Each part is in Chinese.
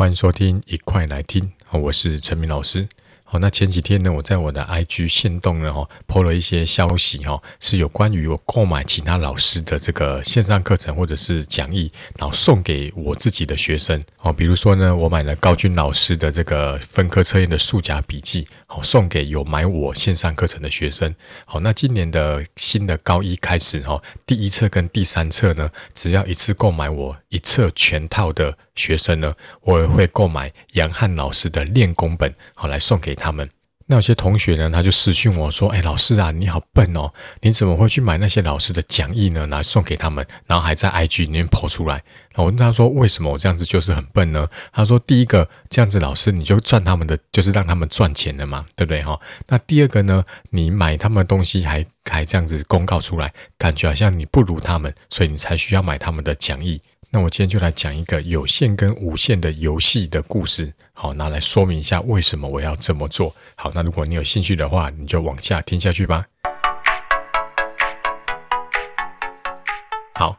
欢迎收听，一块来听。我是陈明老师。好，那前几天呢，我在我的 IG 线动呢，哈，po 了一些消息，哈，是有关于我购买其他老师的这个线上课程或者是讲义，然后送给我自己的学生，哦，比如说呢，我买了高军老师的这个分科测验的数甲笔记，好，送给有买我线上课程的学生。好，那今年的新的高一开始，哈，第一册跟第三册呢，只要一次购买我一册全套的学生呢，我也会购买杨汉老师的练功本，好，来送给他们。那有些同学呢，他就私讯我说：“哎，老师啊，你好笨哦，你怎么会去买那些老师的讲义呢？来送给他们，然后还在 IG 里面 po 出来。”然后我问他说：“为什么我这样子就是很笨呢？”他说：“第一个，这样子老师你就赚他们的，就是让他们赚钱了嘛，对不对哈？那第二个呢，你买他们的东西还还这样子公告出来，感觉好像你不如他们，所以你才需要买他们的讲义。”那我今天就来讲一个有线跟无线的游戏的故事，好，拿来说明一下为什么我要这么做。好，那如果你有兴趣的话，你就往下听下去吧。好，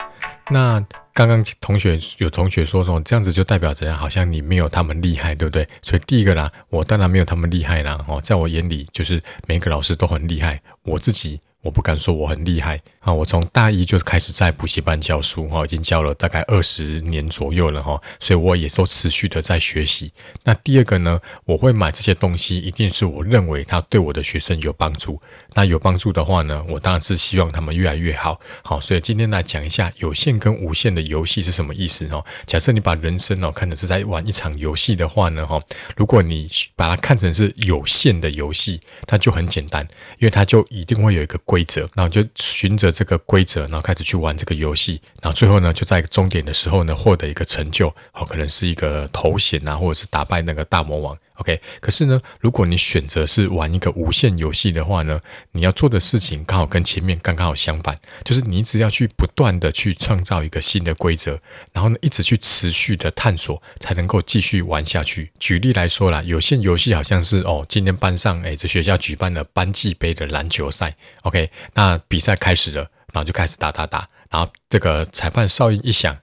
那刚刚同学有同学说说这样子就代表怎样？好像你没有他们厉害，对不对？所以第一个啦，我当然没有他们厉害啦。哦，在我眼里，就是每个老师都很厉害，我自己。我不敢说我很厉害啊！我从大一就开始在补习班教书哈，已经教了大概二十年左右了哈，所以我也都持续的在学习。那第二个呢，我会买这些东西，一定是我认为它对我的学生有帮助。那有帮助的话呢，我当然是希望他们越来越好。好，所以今天来讲一下有线跟无线的游戏是什么意思哦。假设你把人生哦看的是在玩一场游戏的话呢哈，如果你把它看成是有线的游戏，那就很简单，因为它就一定会有一个。规则，然后就循着这个规则，然后开始去玩这个游戏，然后最后呢，就在终点的时候呢，获得一个成就，好，可能是一个头衔啊，或者是打败那个大魔王。OK，可是呢，如果你选择是玩一个无限游戏的话呢，你要做的事情刚好跟前面刚刚好相反，就是你只要去不断的去创造一个新的规则，然后呢，一直去持续的探索，才能够继续玩下去。举例来说啦，有限游戏好像是哦，今天班上诶，这学校举办了班级杯的篮球赛，OK，那比赛开始了，然后就开始打打打，然后这个裁判哨音一响。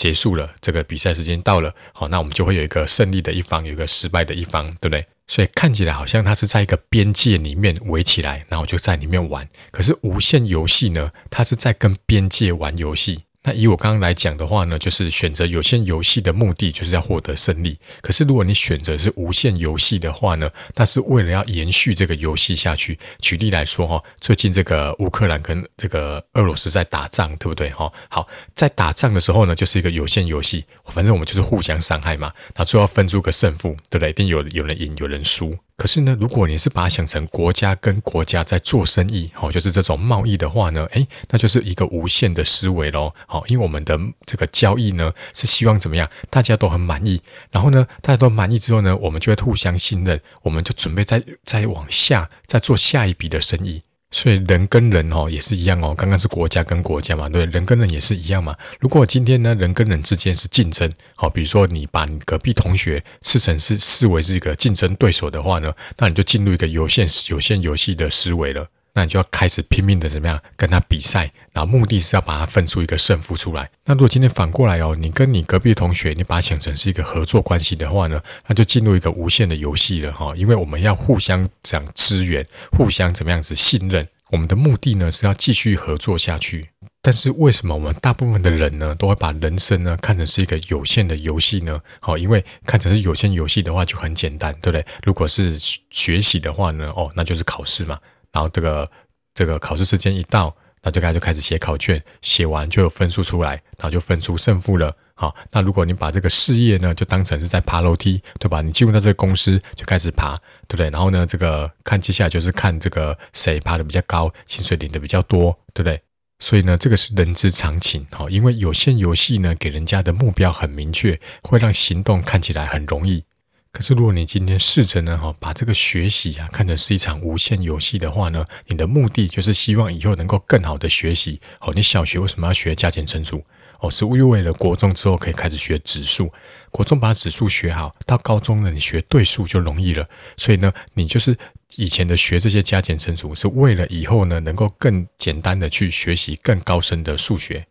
结束了，这个比赛时间到了，好，那我们就会有一个胜利的一方，有一个失败的一方，对不对？所以看起来好像它是在一个边界里面围起来，然后就在里面玩。可是无限游戏呢，它是在跟边界玩游戏。那以我刚刚来讲的话呢，就是选择有限游戏的目的就是要获得胜利。可是如果你选择是无限游戏的话呢，那是为了要延续这个游戏下去。举例来说哈，最近这个乌克兰跟这个俄罗斯在打仗，对不对哈？好，在打仗的时候呢，就是一个有限游戏，反正我们就是互相伤害嘛，那最后分出个胜负，对不对？一定有有人赢，有人输。可是呢，如果你是把它想成国家跟国家在做生意，好，就是这种贸易的话呢，诶，那就是一个无限的思维咯。好，因为我们的这个交易呢，是希望怎么样？大家都很满意，然后呢，大家都满意之后呢，我们就会互相信任，我们就准备再再往下再做下一笔的生意。所以人跟人哦也是一样哦，刚刚是国家跟国家嘛，对，人跟人也是一样嘛。如果今天呢，人跟人之间是竞争，好，比如说你把你隔壁同学视成是视为是一个竞争对手的话呢，那你就进入一个有限有限游戏的思维了。那你就要开始拼命的怎么样跟他比赛，然后目的是要把它分出一个胜负出来。那如果今天反过来哦，你跟你隔壁同学，你把它想成是一个合作关系的话呢，那就进入一个无限的游戏了哈。因为我们要互相讲资源，互相怎么样子信任。我们的目的呢是要继续合作下去。但是为什么我们大部分的人呢都会把人生呢看成是一个有限的游戏呢？好，因为看成是有限游戏的话就很简单，对不对？如果是学习的话呢，哦，那就是考试嘛。然后这个这个考试时间一到，那就开始就开始写考卷，写完就有分数出来，然后就分出胜负了。好，那如果你把这个事业呢，就当成是在爬楼梯，对吧？你进入到这个公司就开始爬，对不对？然后呢，这个看接下来就是看这个谁爬得比较高，薪水领得比较多，对不对？所以呢，这个是人之常情。好，因为有限游戏呢，给人家的目标很明确，会让行动看起来很容易。可是，如果你今天试着呢，哈，把这个学习啊看成是一场无限游戏的话呢，你的目的就是希望以后能够更好的学习。哦，你小学为什么要学加减乘除？哦，是为为了国中之后可以开始学指数。国中把指数学好，到高中呢，你学对数就容易了。所以呢，你就是以前的学这些加减乘除，是为了以后呢能够更简单的去学习更高深的数学。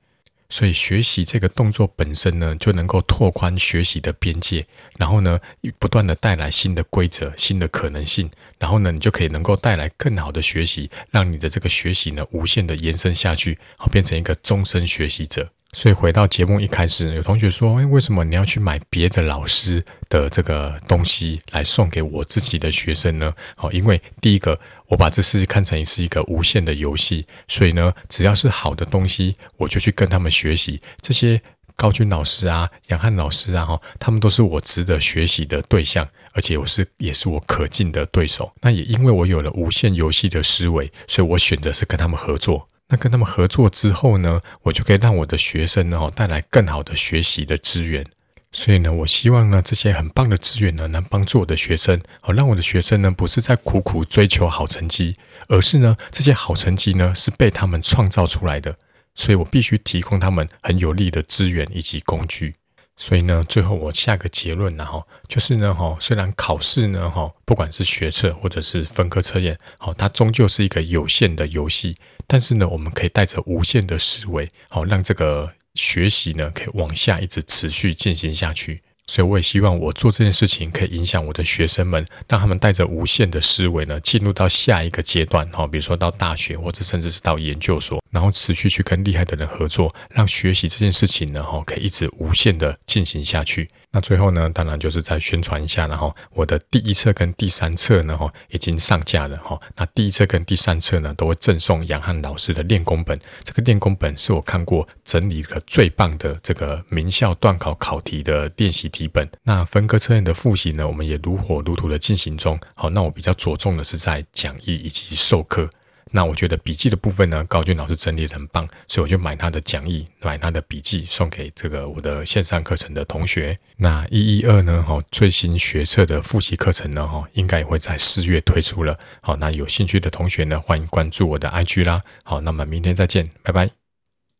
所以学习这个动作本身呢，就能够拓宽学习的边界，然后呢，不断的带来新的规则、新的可能性，然后呢，你就可以能够带来更好的学习，让你的这个学习呢，无限的延伸下去，好，变成一个终身学习者。所以回到节目一开始，有同学说：“诶，为什么你要去买别的老师的这个东西来送给我自己的学生呢？”好，因为第一个，我把这事看成是一个无限的游戏，所以呢，只要是好的东西，我就去跟他们学习。这些高军老师啊、杨汉老师啊，哈，他们都是我值得学习的对象，而且我是也是我可敬的对手。那也因为我有了无限游戏的思维，所以我选择是跟他们合作。那跟他们合作之后呢，我就可以让我的学生呢，带来更好的学习的资源。所以呢，我希望呢，这些很棒的资源呢，能帮助我的学生，好让我的学生呢，不是在苦苦追求好成绩，而是呢，这些好成绩呢，是被他们创造出来的。所以我必须提供他们很有利的资源以及工具。所以呢，最后我下个结论呢，哈，就是呢，哈，虽然考试呢，哈，不管是学测或者是分科测验，好，它终究是一个有限的游戏。但是呢，我们可以带着无限的思维，好让这个学习呢，可以往下一直持续进行下去。所以我也希望我做这件事情可以影响我的学生们，让他们带着无限的思维呢，进入到下一个阶段，哈，比如说到大学或者甚至是到研究所，然后持续去跟厉害的人合作，让学习这件事情呢，哈，可以一直无限的进行下去。那最后呢，当然就是再宣传一下，然后我的第一册跟第三册呢，哈，已经上架了，哈。那第一册跟第三册呢，都会赠送杨汉老师的练功本。这个练功本是我看过整理的最棒的这个名校段考考题的练习题本。那分科测验的复习呢，我们也如火如荼的进行中。好，那我比较着重的是在讲义以及授课。那我觉得笔记的部分呢，高俊老师整理的很棒，所以我就买他的讲义，买他的笔记，送给这个我的线上课程的同学。那一一二呢，哈，最新学测的复习课程呢，哈，应该也会在四月推出了。好，那有兴趣的同学呢，欢迎关注我的 IG 啦。好，那么明天再见，拜拜。